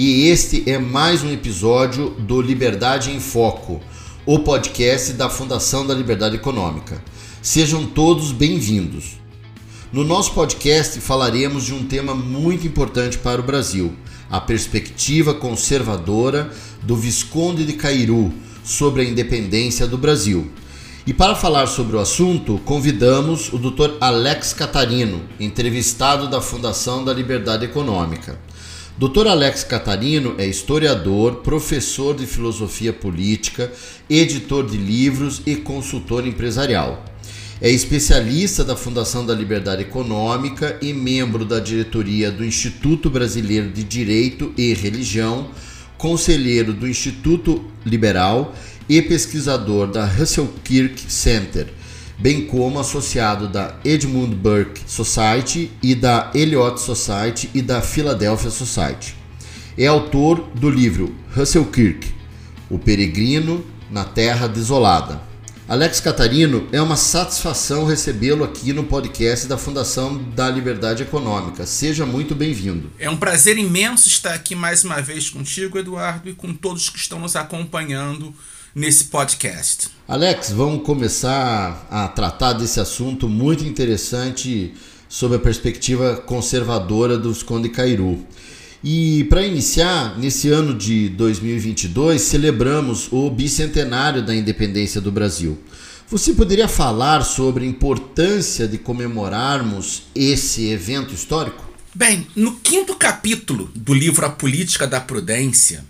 e este é mais um episódio do Liberdade em Foco, o podcast da Fundação da Liberdade Econômica. Sejam todos bem-vindos. No nosso podcast falaremos de um tema muito importante para o Brasil: a perspectiva conservadora do Visconde de Cairu sobre a independência do Brasil. E para falar sobre o assunto, convidamos o Dr. Alex Catarino, entrevistado da Fundação da Liberdade Econômica. Dr. Alex Catarino é historiador, professor de filosofia política, editor de livros e consultor empresarial. É especialista da Fundação da Liberdade Econômica e membro da diretoria do Instituto Brasileiro de Direito e Religião, conselheiro do Instituto Liberal e pesquisador da Russell Kirk Center, bem como associado da Edmund Burke Society e da Eliot Society e da Philadelphia Society. É autor do livro Russell Kirk, O Peregrino na Terra Desolada. Alex Catarino, é uma satisfação recebê-lo aqui no podcast da Fundação da Liberdade Econômica. Seja muito bem-vindo. É um prazer imenso estar aqui mais uma vez contigo, Eduardo, e com todos que estão nos acompanhando nesse podcast. Alex, vamos começar a tratar desse assunto muito interessante sob a perspectiva conservadora do Visconde Cairu. E para iniciar, nesse ano de 2022, celebramos o bicentenário da independência do Brasil. Você poderia falar sobre a importância de comemorarmos esse evento histórico? Bem, no quinto capítulo do livro A Política da Prudência,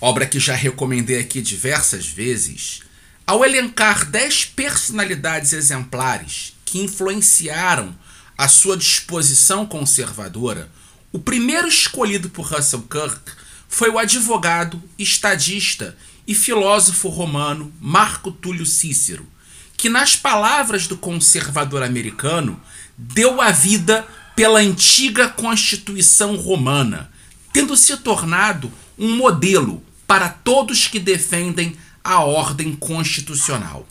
obra que já recomendei aqui diversas vezes, ao elencar dez personalidades exemplares que influenciaram a sua disposição conservadora, o primeiro escolhido por Russell Kirk foi o advogado, estadista e filósofo romano Marco Túlio Cícero, que, nas palavras do conservador americano, deu a vida pela antiga Constituição Romana, tendo se tornado um modelo para todos que defendem a ordem constitucional.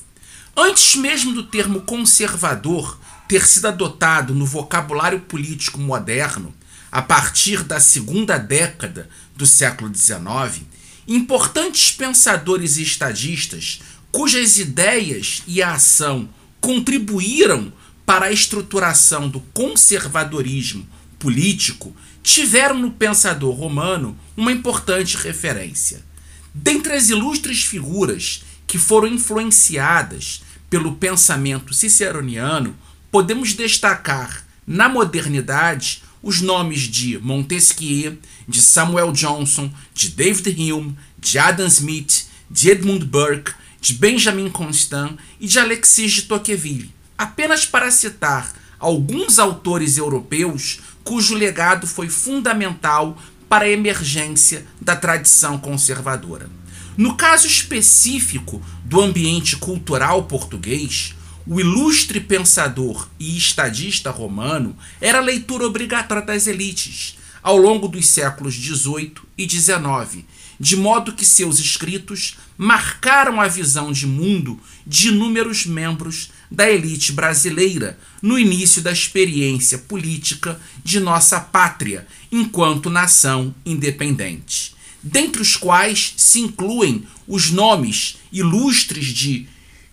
Antes mesmo do termo conservador ter sido adotado no vocabulário político moderno, a partir da segunda década do século XIX, importantes pensadores e estadistas cujas ideias e a ação contribuíram para a estruturação do conservadorismo político tiveram no pensador romano uma importante referência. Dentre as ilustres figuras que foram influenciadas pelo pensamento ciceroniano, podemos destacar, na modernidade, os nomes de Montesquieu, de Samuel Johnson, de David Hume, de Adam Smith, de Edmund Burke, de Benjamin Constant e de Alexis de Tocqueville, apenas para citar alguns autores europeus cujo legado foi fundamental para a emergência da tradição conservadora. No caso específico do ambiente cultural português, o ilustre pensador e estadista romano era leitura obrigatória das elites ao longo dos séculos XVIII e XIX, de modo que seus escritos marcaram a visão de mundo de inúmeros membros da elite brasileira no início da experiência política de nossa pátria enquanto nação independente, dentre os quais se incluem os nomes ilustres de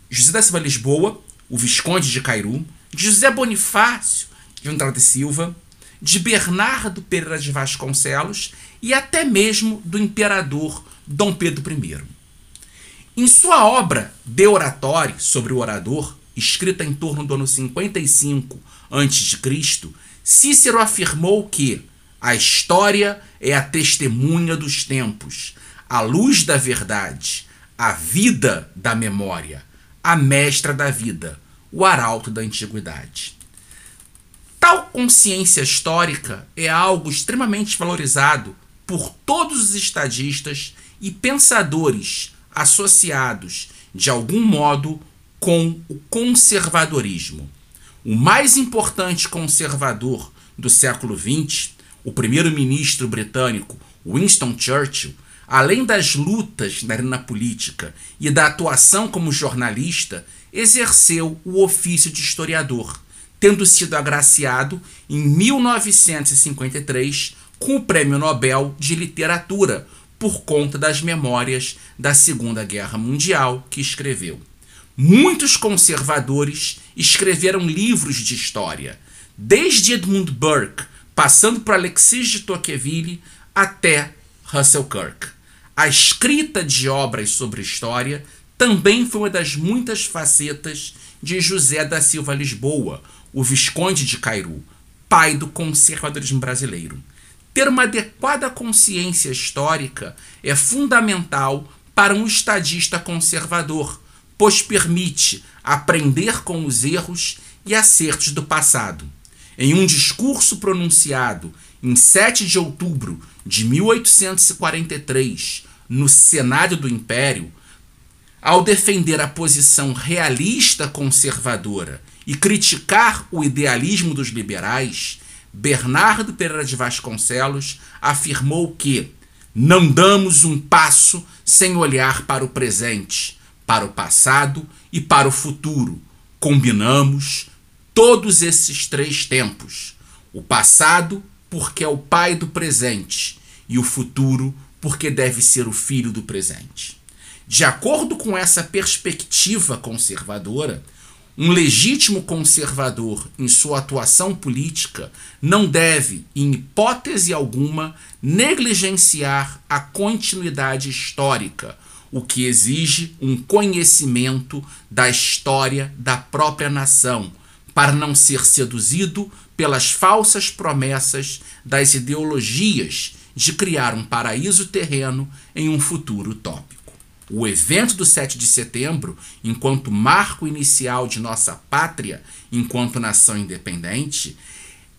José da Silva Lisboa, o Visconde de Cairu, de José Bonifácio de Andrade Silva, de Bernardo Pereira de Vasconcelos e até mesmo do imperador Dom Pedro I. Em sua obra De Oratório sobre o Orador, escrita em torno do ano 55 a.C., Cícero afirmou que a história é a testemunha dos tempos, a luz da verdade, a vida da memória, a mestra da vida, o arauto da antiguidade. Tal consciência histórica é algo extremamente valorizado por todos os estadistas e pensadores associados, de algum modo, com o conservadorismo. O mais importante conservador do século XX, o primeiro-ministro britânico Winston Churchill, além das lutas na arena política e da atuação como jornalista, exerceu o ofício de historiador, tendo sido agraciado em 1953 com o Prêmio Nobel de Literatura por conta das memórias da Segunda Guerra Mundial que escreveu. Muitos conservadores escreveram livros de história, desde Edmund Burke, passando por Alexis de Tocqueville até Russell Kirk. A escrita de obras sobre história também foi uma das muitas facetas de José da Silva Lisboa, o Visconde de Cairu, pai do conservadorismo brasileiro. Ter uma adequada consciência histórica é fundamental para um estadista conservador, pois permite aprender com os erros e acertos do passado. Em um discurso pronunciado em 7 de outubro de 1843, no Senado do Império, ao defender a posição realista conservadora e criticar o idealismo dos liberais, Bernardo Pereira de Vasconcelos afirmou que não damos um passo sem olhar para o presente, para o passado e para o futuro. Combinamos todos esses três tempos: o passado, porque é o pai do presente, e o futuro, porque deve ser o filho do presente. De acordo com essa perspectiva conservadora, um legítimo conservador em sua atuação política não deve, em hipótese alguma, negligenciar a continuidade histórica, o que exige um conhecimento da história da própria nação, para não ser seduzido pelas falsas promessas das ideologias de criar um paraíso terreno em um futuro utópico. O evento do 7 de setembro, enquanto marco inicial de nossa pátria enquanto nação independente,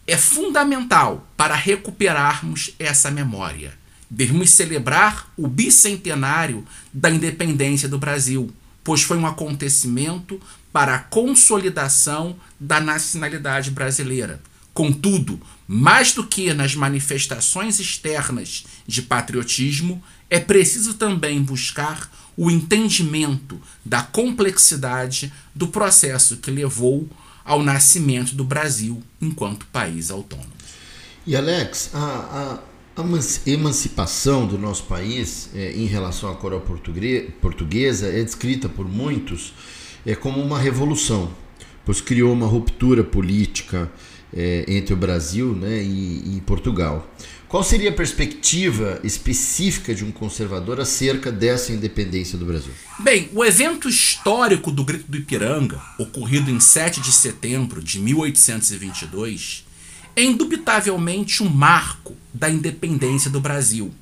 é fundamental para recuperarmos essa memória. Devemos celebrar o bicentenário da independência do Brasil, pois foi um acontecimento para a consolidação da nacionalidade brasileira. Contudo, mais do que nas manifestações externas de patriotismo, é preciso também buscar o entendimento da complexidade do processo que levou ao nascimento do Brasil enquanto país autônomo. E Alex, a, a, a emancipação do nosso país é, em relação à coroa portuguesa é descrita por muitos é, como uma revolução, pois criou uma ruptura política é, entre o Brasil né, e, e, Portugal. Qual seria a perspectiva específica de um conservador acerca dessa independência do Brasil? Bem, o evento histórico do Grito do Ipiranga, ocorrido em 7 de setembro de 1822, é indubitavelmente um marco da independência do Brasil,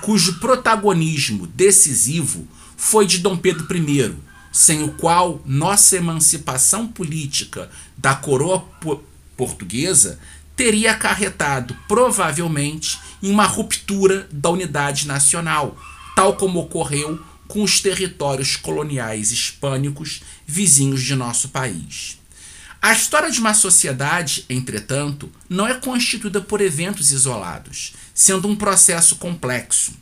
cujo protagonismo decisivo foi de Dom Pedro I, sem o qual nossa emancipação política da coroa portuguesa teria acarretado, provavelmente, em uma ruptura da unidade nacional, tal como ocorreu com os territórios coloniais hispânicos vizinhos de nosso país. A história de uma sociedade, entretanto, não é constituída por eventos isolados, sendo um processo complexo.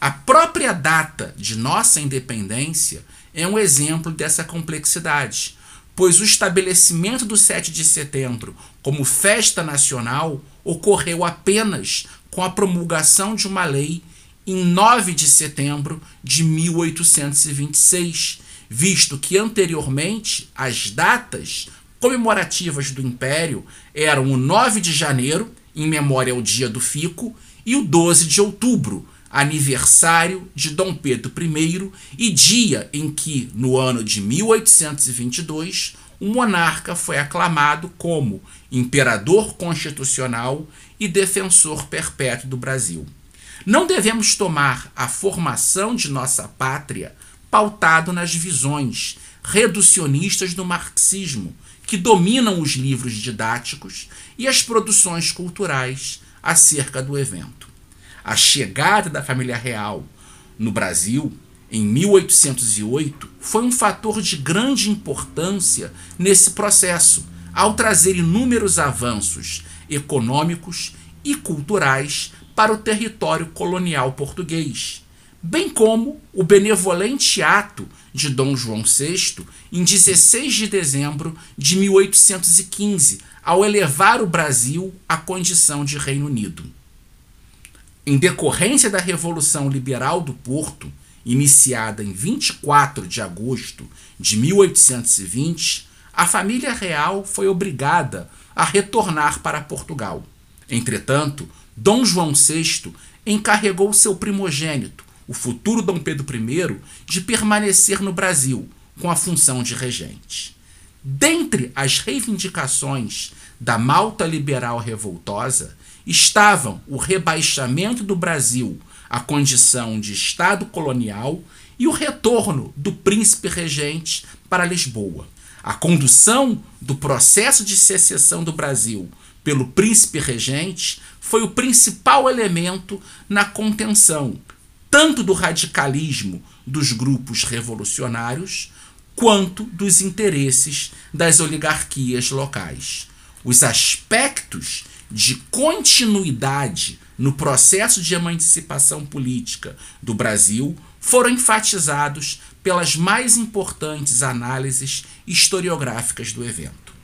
A própria data de nossa independência é um exemplo dessa complexidade, pois o estabelecimento do 7 de setembro como festa nacional ocorreu apenas com a promulgação de uma lei em 9 de setembro de 1826, visto que anteriormente as datas comemorativas do Império eram o 9 de janeiro, em memória ao dia do Fico, e o 12 de outubro, aniversário de Dom Pedro I e dia em que, no ano de 1822, o monarca foi aclamado como imperador constitucional e defensor perpétuo do Brasil. Não devemos tomar a formação de nossa pátria pautado nas visões reducionistas do marxismo, que dominam os livros didáticos e as produções culturais acerca do evento. A chegada da família real no Brasil em 1808, foi um fator de grande importância nesse processo, ao trazer inúmeros avanços econômicos e culturais para o território colonial português, bem como o benevolente ato de Dom João VI em 16 de dezembro de 1815, ao elevar o Brasil à condição de Reino Unido. Em decorrência da Revolução Liberal do Porto, iniciada em 24 de agosto de 1820, a família real foi obrigada a retornar para Portugal. Entretanto, Dom João VI encarregou seu primogênito, o futuro Dom Pedro I, de permanecer no Brasil com a função de regente. Dentre as reivindicações da Malta liberal revoltosa estavam o rebaixamento do Brasil à condição de Estado colonial e o retorno do príncipe regente para Lisboa. A condução do processo de secessão do Brasil pelo príncipe regente foi o principal elemento na contenção tanto do radicalismo dos grupos revolucionários quanto dos interesses das oligarquias locais. Os aspectos de continuidade no processo de emancipação política do Brasil foram enfatizados pelas mais importantes análises historiográficas do evento.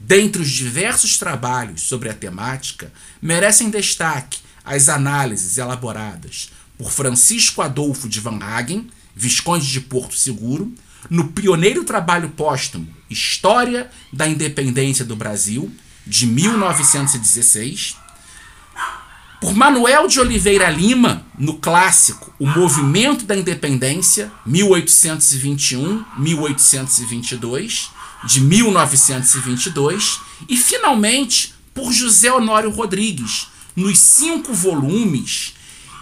Dentre os diversos trabalhos sobre a temática, merecem destaque as análises elaboradas por Francisco Adolfo de Van Hagen, Visconde de Porto Seguro, no pioneiro trabalho póstumo História da Independência do Brasil, de 1916, por Manuel de Oliveira Lima, no clássico O Movimento da Independência, 1821-1822, de 1922, e finalmente por José Honório Rodrigues, nos cinco volumes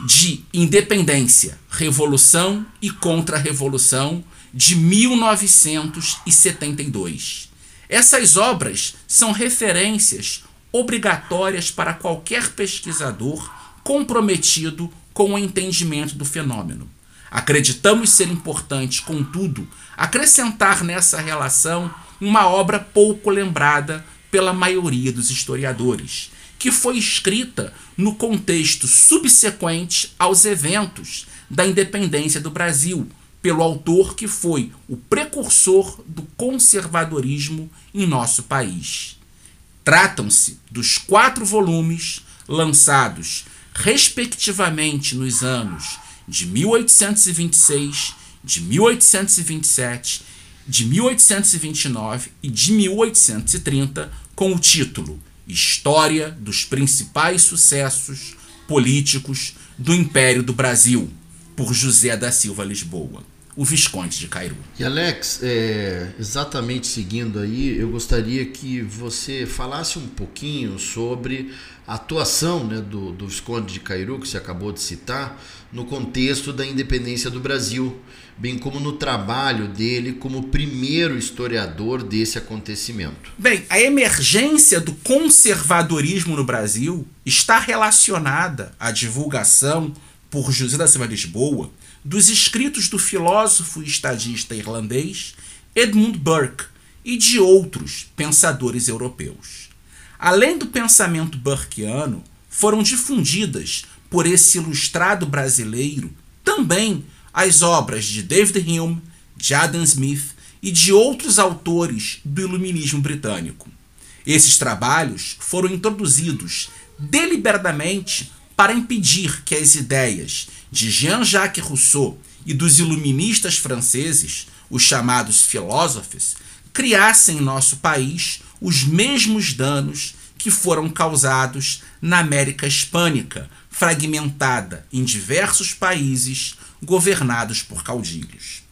de Independência, Revolução e Contra-Revolução, de 1972. Essas obras são referências obrigatórias para qualquer pesquisador comprometido com o entendimento do fenômeno. Acreditamos ser importante, contudo, acrescentar nessa relação uma obra pouco lembrada pela maioria dos historiadores, que foi escrita no contexto subsequente aos eventos da independência do Brasil, pelo autor que foi o precursor do conservadorismo em nosso país. Tratam-se dos quatro volumes lançados, respectivamente, nos anos de 1826, de 1827, de 1829 e de 1830, com o título História dos principais sucessos políticos do Império do Brasil, por José da Silva Lisboa o Visconde de Cairu. E Alex, é, exatamente seguindo aí, eu gostaria que você falasse um pouquinho sobre a atuação né, do, do Visconde de Cairu, que você acabou de citar, no contexto da independência do Brasil, bem como no trabalho dele como primeiro historiador desse acontecimento. Bem, a emergência do conservadorismo no Brasil está relacionada à divulgação por José da Silva Lisboa dos escritos do filósofo e estadista irlandês Edmund Burke e de outros pensadores europeus. Além do pensamento burkeano, foram difundidas por esse ilustrado brasileiro também as obras de David Hume, de Adam Smith e de outros autores do iluminismo britânico. Esses trabalhos foram introduzidos deliberadamente para impedir que as ideias de Jean-Jacques Rousseau e dos iluministas franceses, os chamados filósofos, criassem em nosso país os mesmos danos que foram causados na América Hispânica, fragmentada em diversos países governados por caudilhos.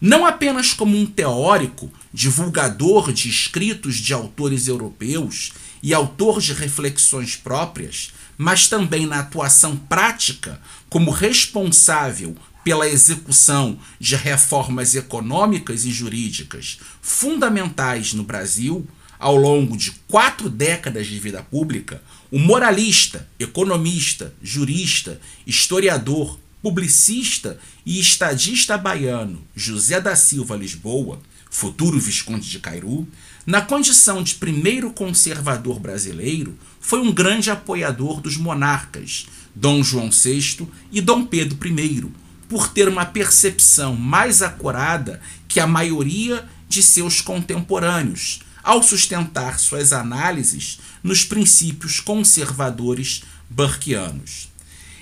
Não apenas como um teórico, divulgador de escritos de autores europeus e autor de reflexões próprias, mas também na atuação prática como responsável pela execução de reformas econômicas e jurídicas fundamentais no Brasil, ao longo de quatro décadas de vida pública, o moralista, economista, jurista, historiador, publicista e estadista baiano José da Silva Lisboa, futuro Visconde de Cairu, na condição de primeiro conservador brasileiro, foi um grande apoiador dos monarcas, Dom João VI e Dom Pedro I, por ter uma percepção mais acurada que a maioria de seus contemporâneos, ao sustentar suas análises nos princípios conservadores burkeanos.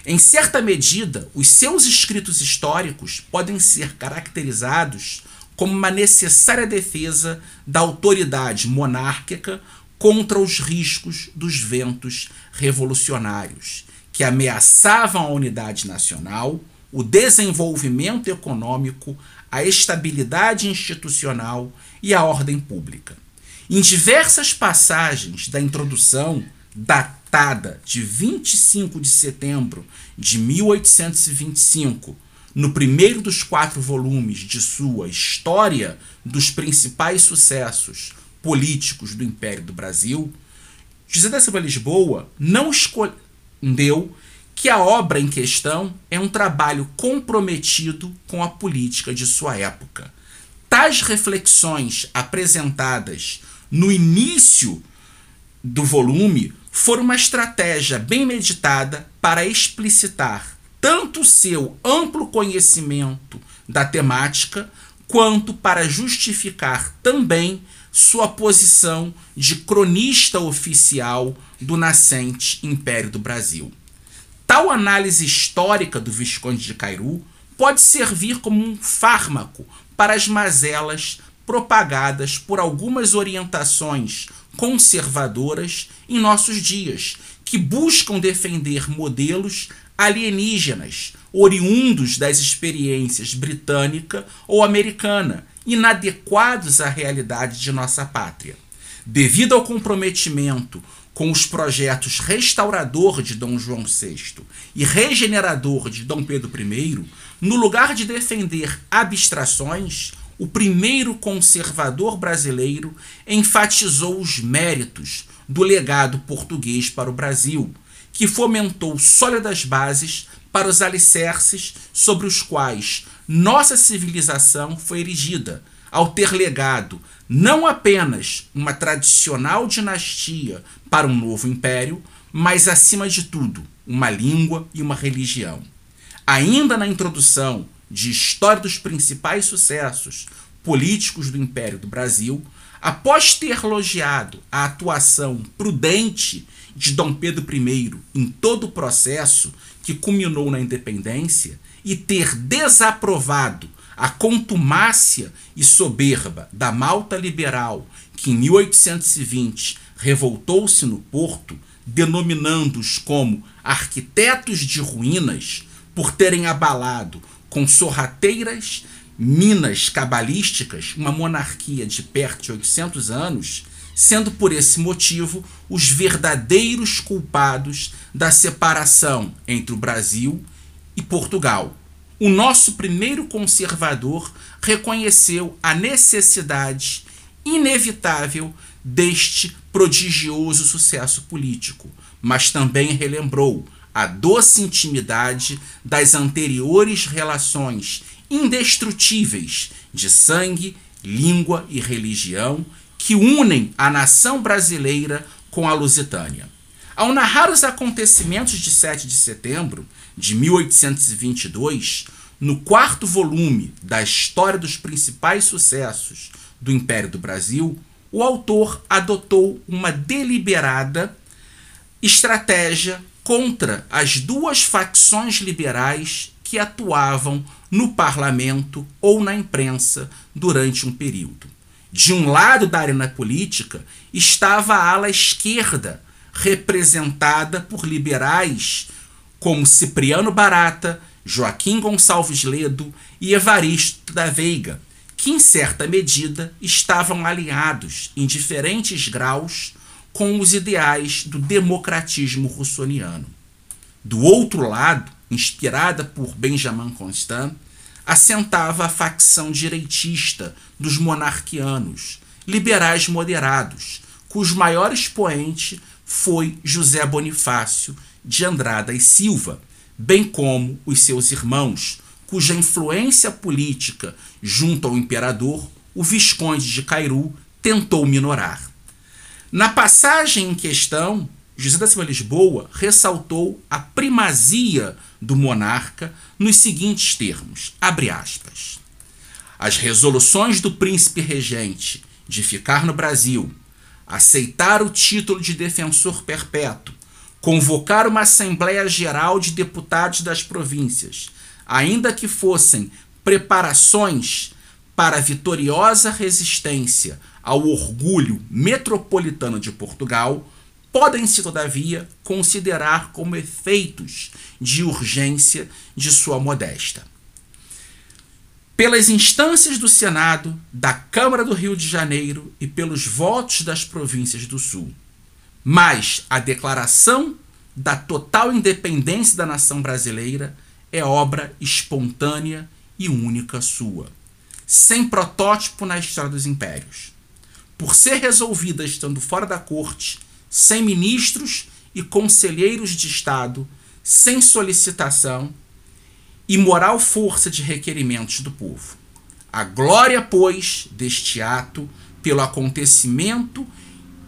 Em certa medida, os seus escritos históricos podem ser caracterizados como uma necessária defesa da autoridade monárquica contra os riscos dos ventos revolucionários, que ameaçavam a unidade nacional, o desenvolvimento econômico, a estabilidade institucional e a ordem pública. Em diversas passagens da introdução, datada de 25 de setembro de 1825, no primeiro dos quatro volumes de sua História dos Principais Sucessos Políticos do Império do Brasil, José da Silva Lisboa não escondeu que a obra em questão é um trabalho comprometido com a política de sua época. Tais reflexões apresentadas no início do volume foram uma estratégia bem meditada para explicitar tanto seu amplo conhecimento da temática, quanto para justificar também sua posição de cronista oficial do nascente Império do Brasil. Tal análise histórica do Visconde de Cairu pode servir como um fármaco para as mazelas propagadas por algumas orientações conservadoras em nossos dias, que buscam defender modelos alienígenas, oriundos das experiências britânica ou americana, inadequados à realidade de nossa pátria. Devido ao comprometimento com os projetos restaurador de Dom João VI e regenerador de Dom Pedro I, no lugar de defender abstrações, o primeiro conservador brasileiro enfatizou os méritos do legado português para o Brasil, que fomentou sólidas bases para os alicerces sobre os quais nossa civilização foi erigida, ao ter legado não apenas uma tradicional dinastia para um novo império, mas, acima de tudo, uma língua e uma religião. Ainda na introdução de História dos Principais Sucessos Políticos do Império do Brasil, após ter elogiado a atuação prudente de Dom Pedro I em todo o processo que culminou na independência e ter desaprovado a contumácia e soberba da Malta liberal que em 1820 revoltou-se no Porto, denominando-os como arquitetos de ruínas por terem abalado com sorrateiras minas cabalísticas uma monarquia de perto de 800 anos, sendo por esse motivo os verdadeiros culpados da separação entre o Brasil e Portugal. O nosso primeiro conservador reconheceu a necessidade inevitável deste prodigioso sucesso político, mas também relembrou a doce intimidade das anteriores relações indestrutíveis de sangue, língua e religião que unem a nação brasileira com a Lusitânia. Ao narrar os acontecimentos de 7 de setembro de 1822, no quarto volume da História dos Principais Sucessos do Império do Brasil, o autor adotou uma deliberada estratégia contra as duas facções liberais que atuavam no parlamento ou na imprensa durante um período. De um lado da arena política estava a ala esquerda, representada por liberais como Cipriano Barata, Joaquim Gonçalves Ledo e Evaristo da Veiga, que em certa medida estavam alinhados em diferentes graus com os ideais do democratismo russoniano. Do outro lado, inspirada por Benjamin Constant, assentava a facção direitista dos monarquianos, liberais moderados, cujo maior expoente foi José Bonifácio de Andrada e Silva, bem como os seus irmãos, cuja influência política junto ao imperador, o Visconde de Cairu, tentou minorar. Na passagem em questão, José da Silva Lisboa ressaltou a primazia do monarca nos seguintes termos: abre aspas. As resoluções do príncipe regente de ficar no Brasil, aceitar o título de defensor perpétuo, convocar uma Assembleia Geral de Deputados das províncias, ainda que fossem preparações para a vitoriosa resistência ao orgulho metropolitano de Portugal, podem-se, todavia, considerar como efeitos de urgência de sua modesta. Pelas instâncias do Senado, da Câmara do Rio de Janeiro e pelos votos das províncias do Sul. Mas a declaração da total independência da nação brasileira é obra espontânea e única sua, sem protótipo na história dos impérios. Por ser resolvida estando fora da corte sem ministros e conselheiros de Estado, sem solicitação e moral força de requerimentos do povo. A glória, pois, deste ato, pelo acontecimento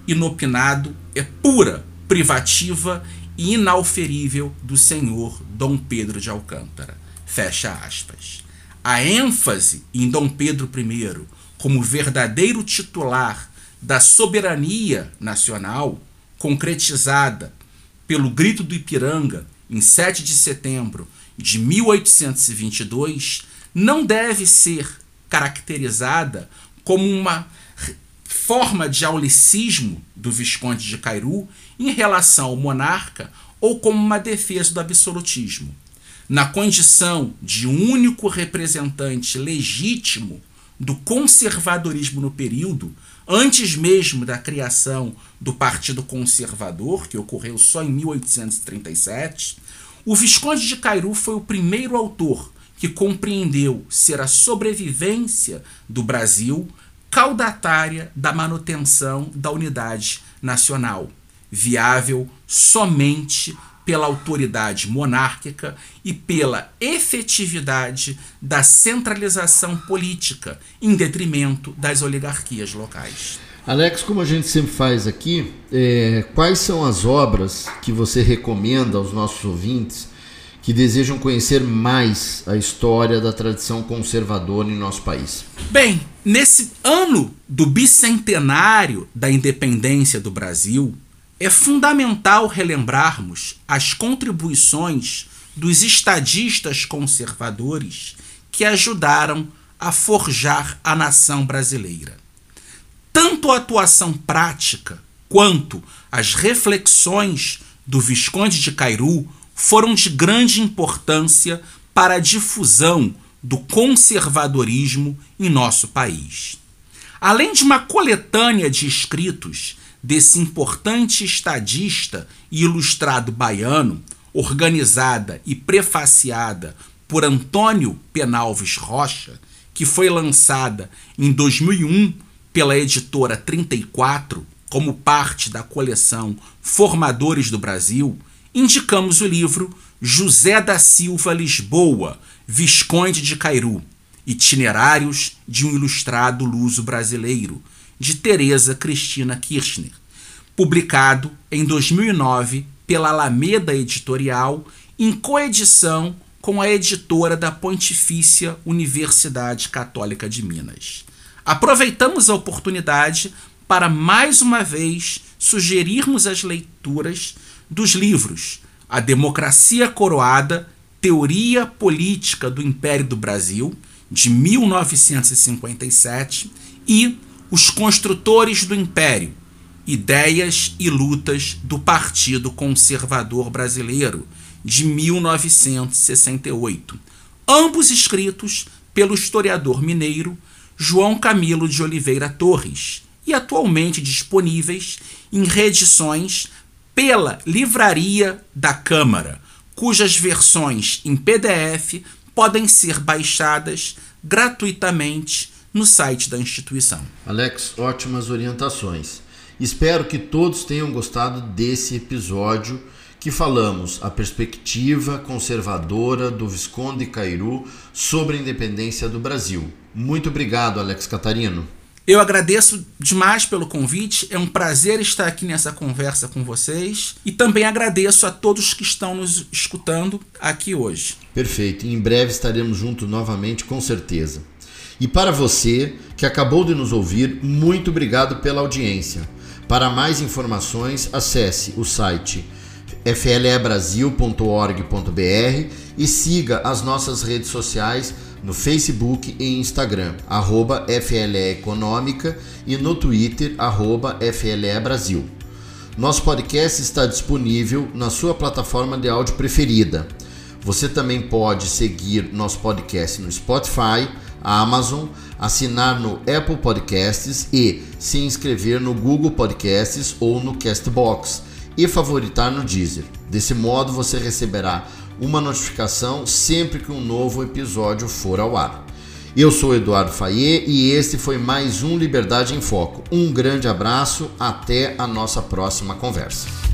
inopinado, é pura, privativa e inauferível do senhor Dom Pedro de Alcântara. Fecha aspas. A ênfase em Dom Pedro I como verdadeiro titular da soberania nacional concretizada pelo Grito do Ipiranga em 7 de setembro de 1822, não deve ser caracterizada como uma forma de aulicismo do Visconde de Cairu em relação ao monarca ou como uma defesa do absolutismo. Na condição de único representante legítimo do conservadorismo no período, antes mesmo da criação do Partido Conservador, que ocorreu só em 1837, o Visconde de Cairu foi o primeiro autor que compreendeu ser a sobrevivência do Brasil caudatária da manutenção da unidade nacional, viável somente pela autoridade monárquica e pela efetividade da centralização política, em detrimento das oligarquias locais. Alex, como a gente sempre faz aqui, é, quais são as obras que você recomenda aos nossos ouvintes que desejam conhecer mais a história da tradição conservadora em nosso país? Bem, nesse ano do bicentenário da independência do Brasil, é fundamental relembrarmos as contribuições dos estadistas conservadores que ajudaram a forjar a nação brasileira. Tanto a atuação prática quanto as reflexões do Visconde de Cairu foram de grande importância para a difusão do conservadorismo em nosso país. Além de uma coletânea de escritos desse importante estadista e ilustrado baiano, organizada e prefaciada por Antônio Penalves Rocha, que foi lançada em 2001 pela editora 34 como parte da coleção Formadores do Brasil, indicamos o livro José da Silva Lisboa, Visconde de Cairu, Itinerários de um Ilustrado Luso Brasileiro, de Teresa Cristina Kirchner, publicado em 2009 pela Alameda Editorial, em coedição com a editora da Pontifícia Universidade Católica de Minas. Aproveitamos a oportunidade para mais uma vez sugerirmos as leituras dos livros A Democracia Coroada, Teoria Política do Império do Brasil, de 1957, e os Construtores do Império: Ideias e Lutas do Partido Conservador Brasileiro, de 1968. Ambos escritos pelo historiador mineiro João Camilo de Oliveira Torres e atualmente disponíveis em reedições pela Livraria da Câmara, cujas versões em PDF podem ser baixadas gratuitamente no site da instituição. Alex, ótimas orientações. Espero que todos tenham gostado desse episódio que falamos a perspectiva conservadora do Visconde Cairu sobre a independência do Brasil. Muito obrigado, Alex Catarino. Eu agradeço demais pelo convite, é um prazer estar aqui nessa conversa com vocês e também agradeço a todos que estão nos escutando aqui hoje. Perfeito, em breve estaremos juntos novamente, com certeza. E para você que acabou de nos ouvir, muito obrigado pela audiência. Para mais informações, acesse o site flebrasil.org.br e siga as nossas redes sociais no Facebook e Instagram, arroba FLE Econômica e no Twitter, arroba FLE Brasil. Nosso podcast está disponível na sua plataforma de áudio preferida. Você também pode seguir nosso podcast no Spotify, Amazon, assinar no Apple Podcasts e se inscrever no Google Podcasts ou no Castbox e favoritar no Deezer. Desse modo você receberá uma notificação sempre que um novo episódio for ao ar. Eu sou Eduardo Faye e este foi mais um Liberdade em Foco. Um grande abraço, até a nossa próxima conversa.